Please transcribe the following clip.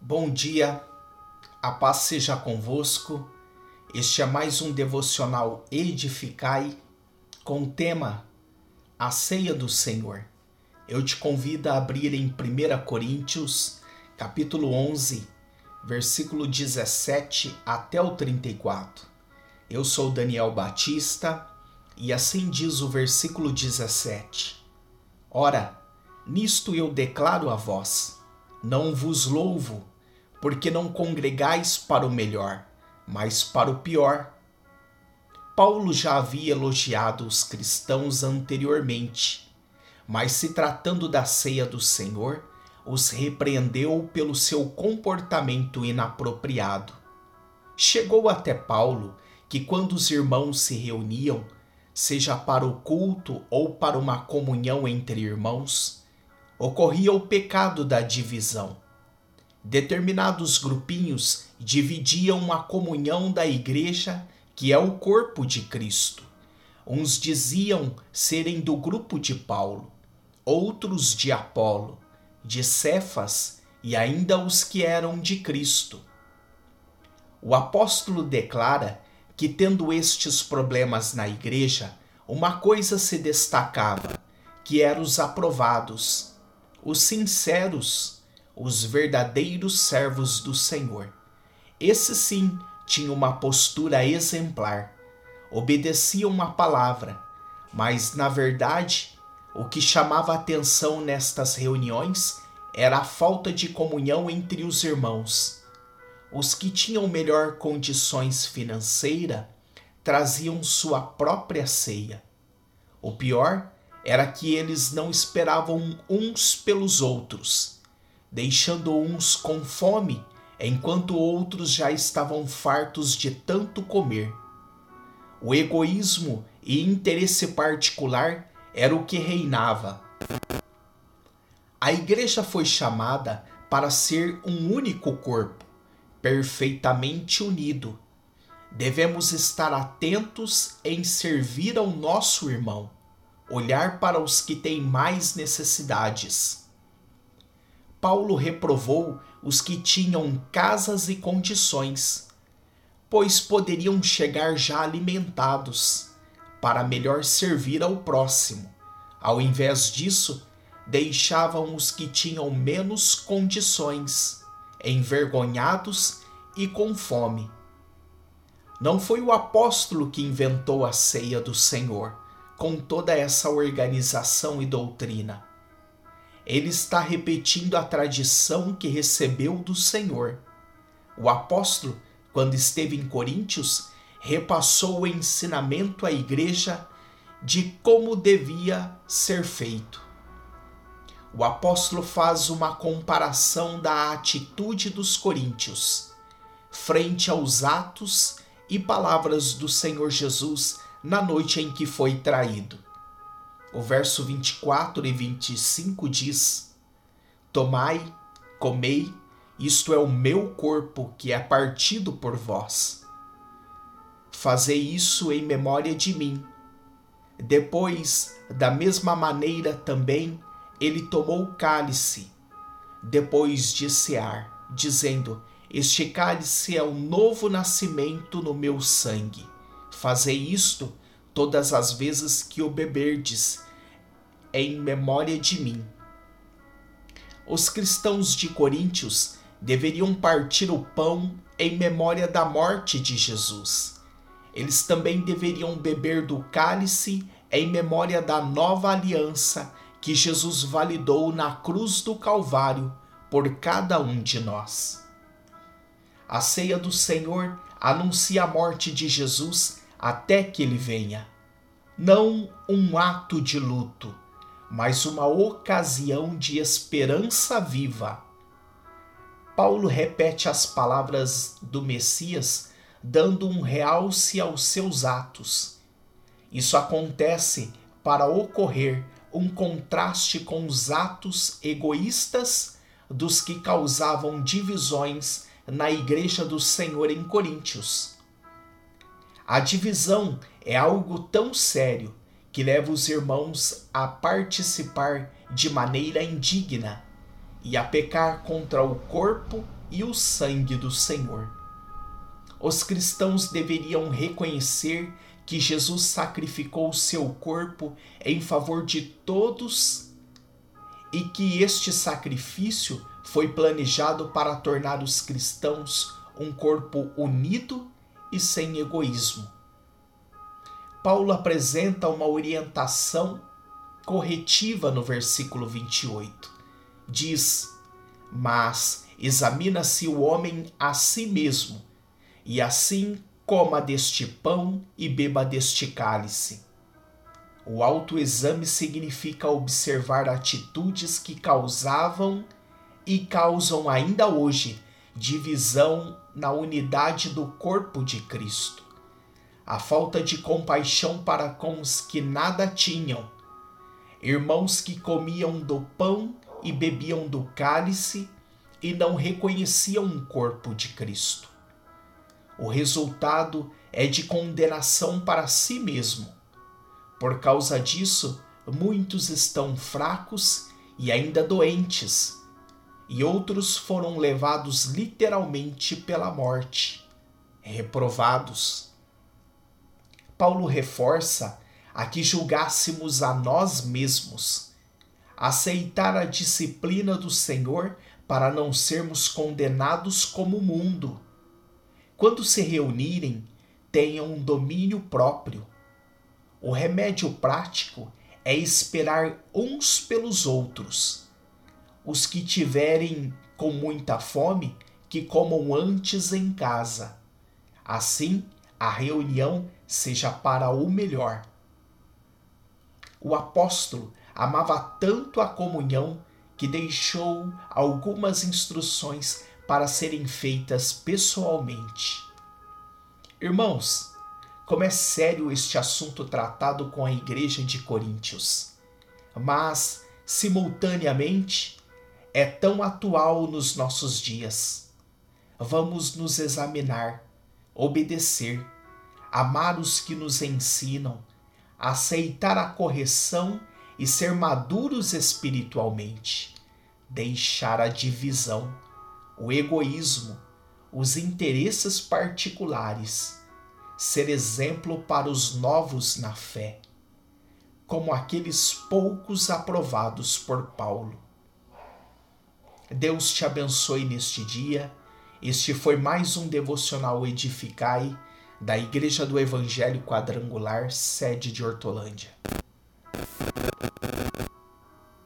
Bom dia, a paz seja convosco. Este é mais um devocional Edificai com o tema A Ceia do Senhor. Eu te convido a abrir em 1 Coríntios, capítulo 11, versículo 17 até o 34. Eu sou Daniel Batista e assim diz o versículo 17: Ora, nisto eu declaro a vós não vos louvo, porque não congregais para o melhor, mas para o pior. Paulo já havia elogiado os cristãos anteriormente, mas se tratando da ceia do Senhor, os repreendeu pelo seu comportamento inapropriado. Chegou até Paulo que quando os irmãos se reuniam, seja para o culto ou para uma comunhão entre irmãos, ocorria o pecado da divisão. Determinados grupinhos dividiam a comunhão da igreja, que é o corpo de Cristo. Uns diziam serem do grupo de Paulo, outros de Apolo, de Cefas e ainda os que eram de Cristo. O apóstolo declara que, tendo estes problemas na igreja, uma coisa se destacava, que eram os aprovados, os sinceros, os verdadeiros servos do Senhor. Esse sim tinha uma postura exemplar, obedeciam uma palavra, mas na verdade o que chamava atenção nestas reuniões era a falta de comunhão entre os irmãos. Os que tinham melhor condições financeira traziam sua própria ceia. O pior era que eles não esperavam uns pelos outros, deixando uns com fome, enquanto outros já estavam fartos de tanto comer. O egoísmo e interesse particular era o que reinava. A igreja foi chamada para ser um único corpo, perfeitamente unido. Devemos estar atentos em servir ao nosso irmão olhar para os que têm mais necessidades. Paulo reprovou os que tinham casas e condições, pois poderiam chegar já alimentados, para melhor servir ao próximo. Ao invés disso, deixavam os que tinham menos condições, envergonhados e com fome. Não foi o apóstolo que inventou a ceia do Senhor com toda essa organização e doutrina. Ele está repetindo a tradição que recebeu do Senhor. O apóstolo, quando esteve em Coríntios, repassou o ensinamento à igreja de como devia ser feito. O apóstolo faz uma comparação da atitude dos coríntios frente aos atos e palavras do Senhor Jesus na noite em que foi traído. O verso 24 e 25 diz: Tomai, comei, isto é o meu corpo que é partido por vós. Fazei isso em memória de mim. Depois, da mesma maneira também, ele tomou o cálice, depois de cear, dizendo: Este cálice é o novo nascimento no meu sangue. Fazei isto todas as vezes que o beberdes, em memória de mim. Os cristãos de Coríntios deveriam partir o pão em memória da morte de Jesus. Eles também deveriam beber do cálice em memória da nova aliança que Jesus validou na cruz do Calvário por cada um de nós. A ceia do Senhor anuncia a morte de Jesus até que ele venha. Não um ato de luto, mas uma ocasião de esperança viva. Paulo repete as palavras do Messias, dando um realce aos seus atos. Isso acontece para ocorrer um contraste com os atos egoístas dos que causavam divisões na igreja do Senhor em Coríntios. A divisão é algo tão sério que leva os irmãos a participar de maneira indigna e a pecar contra o corpo e o sangue do Senhor. Os cristãos deveriam reconhecer que Jesus sacrificou seu corpo em favor de todos e que este sacrifício foi planejado para tornar os cristãos um corpo unido e sem egoísmo. Paulo apresenta uma orientação corretiva no versículo 28. Diz: Mas examina-se o homem a si mesmo, e assim coma deste pão e beba deste cálice. O autoexame significa observar atitudes que causavam e causam ainda hoje divisão na unidade do corpo de Cristo. A falta de compaixão para com os que nada tinham, irmãos que comiam do pão e bebiam do cálice e não reconheciam um corpo de Cristo. O resultado é de condenação para si mesmo. Por causa disso, muitos estão fracos e ainda doentes e outros foram levados literalmente pela morte, reprovados. Paulo reforça a que julgássemos a nós mesmos, aceitar a disciplina do Senhor para não sermos condenados como o mundo. Quando se reunirem, tenham um domínio próprio. O remédio prático é esperar uns pelos outros os que tiverem com muita fome, que comam antes em casa. Assim, a reunião seja para o melhor. O apóstolo amava tanto a comunhão que deixou algumas instruções para serem feitas pessoalmente. Irmãos, como é sério este assunto tratado com a igreja de Coríntios, mas, simultaneamente, é tão atual nos nossos dias. Vamos nos examinar, obedecer, amar os que nos ensinam, aceitar a correção e ser maduros espiritualmente, deixar a divisão, o egoísmo, os interesses particulares, ser exemplo para os novos na fé, como aqueles poucos aprovados por Paulo. Deus te abençoe neste dia. Este foi mais um devocional Edificai da Igreja do Evangelho Quadrangular, sede de Hortolândia.